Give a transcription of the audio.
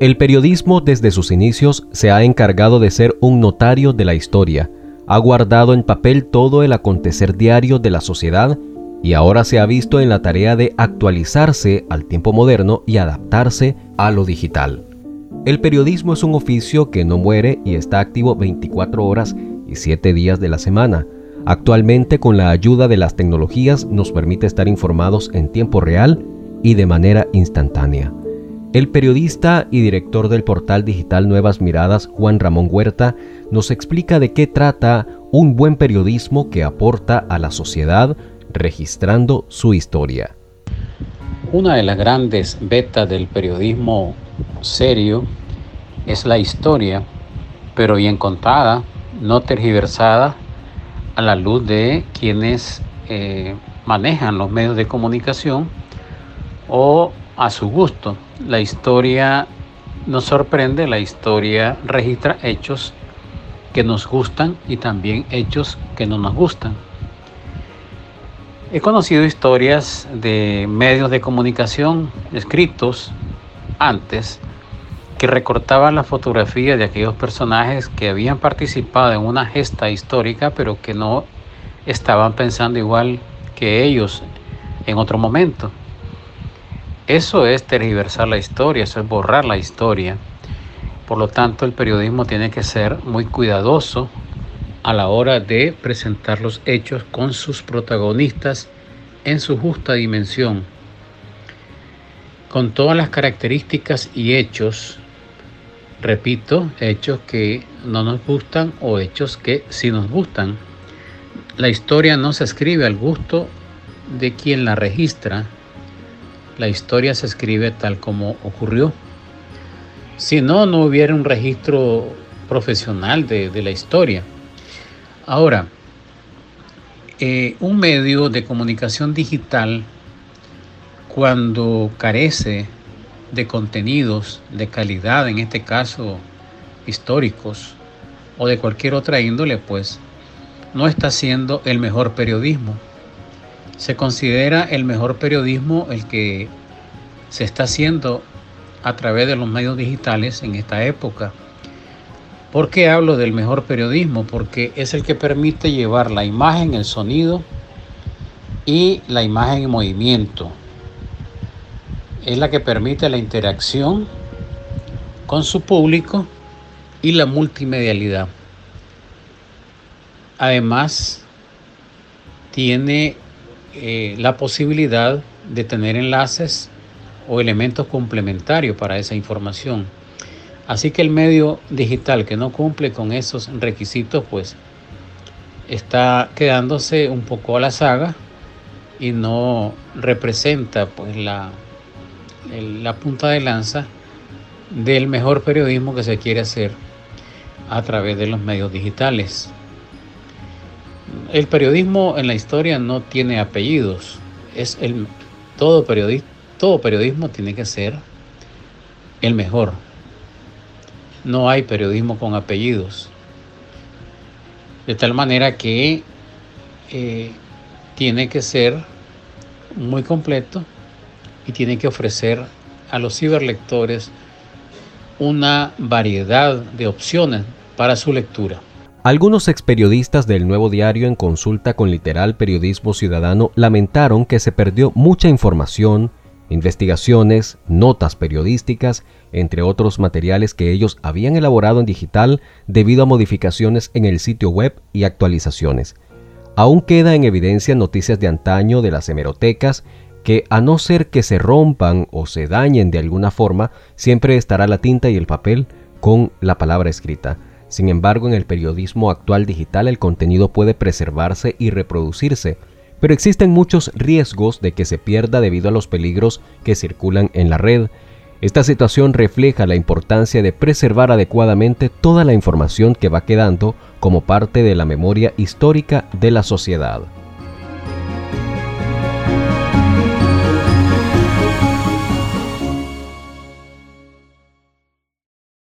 El periodismo desde sus inicios se ha encargado de ser un notario de la historia, ha guardado en papel todo el acontecer diario de la sociedad y ahora se ha visto en la tarea de actualizarse al tiempo moderno y adaptarse a lo digital. El periodismo es un oficio que no muere y está activo 24 horas y 7 días de la semana. Actualmente con la ayuda de las tecnologías nos permite estar informados en tiempo real y de manera instantánea. El periodista y director del portal digital Nuevas Miradas, Juan Ramón Huerta, nos explica de qué trata un buen periodismo que aporta a la sociedad registrando su historia. Una de las grandes betas del periodismo serio es la historia, pero bien contada, no tergiversada a la luz de quienes eh, manejan los medios de comunicación o a su gusto. La historia nos sorprende, la historia registra hechos que nos gustan y también hechos que no nos gustan. He conocido historias de medios de comunicación escritos antes que recortaban la fotografía de aquellos personajes que habían participado en una gesta histórica pero que no estaban pensando igual que ellos en otro momento. Eso es tergiversar la historia, eso es borrar la historia. Por lo tanto, el periodismo tiene que ser muy cuidadoso a la hora de presentar los hechos con sus protagonistas en su justa dimensión, con todas las características y hechos, repito, hechos que no nos gustan o hechos que sí nos gustan. La historia no se escribe al gusto de quien la registra, la historia se escribe tal como ocurrió. Si no, no hubiera un registro profesional de, la historia. Ahora, eh, un medio de comunicación digital, cuando carece de contenidos de calidad, en este caso históricos, o de cualquier otra índole, pues no está haciendo el mejor periodismo. Se considera el mejor periodismo el que se está haciendo a través de los medios digitales en esta época. ¿Por qué hablo del mejor periodismo? Porque es el que permite llevar la imagen, el sonido y la imagen en movimiento. Es la que permite la interacción con su público y la multimedialidad. Además, tiene eh, la posibilidad de tener enlaces o elementos complementarios para esa información. Así que el medio digital que no cumple con esos requisitos, pues está quedándose un poco a la saga y no representa pues la, la punta de lanza del mejor periodismo que se quiere hacer a través de los medios digitales. El periodismo en la historia no tiene apellidos. Es el todo periodista, todo periodismo tiene que ser el mejor. No hay periodismo con apellidos. De tal manera que eh, tiene que ser muy completo y tiene que ofrecer a los ciberlectores una variedad de opciones para su lectura. Algunos experiodistas del Nuevo Diario en consulta con Literal Periodismo Ciudadano lamentaron que se perdió mucha información, investigaciones, notas periodísticas, entre otros materiales que ellos habían elaborado en digital debido a modificaciones en el sitio web y actualizaciones. Aún queda en evidencia noticias de antaño de las hemerotecas que a no ser que se rompan o se dañen de alguna forma, siempre estará la tinta y el papel con la palabra escrita. Sin embargo, en el periodismo actual digital el contenido puede preservarse y reproducirse, pero existen muchos riesgos de que se pierda debido a los peligros que circulan en la red. Esta situación refleja la importancia de preservar adecuadamente toda la información que va quedando como parte de la memoria histórica de la sociedad.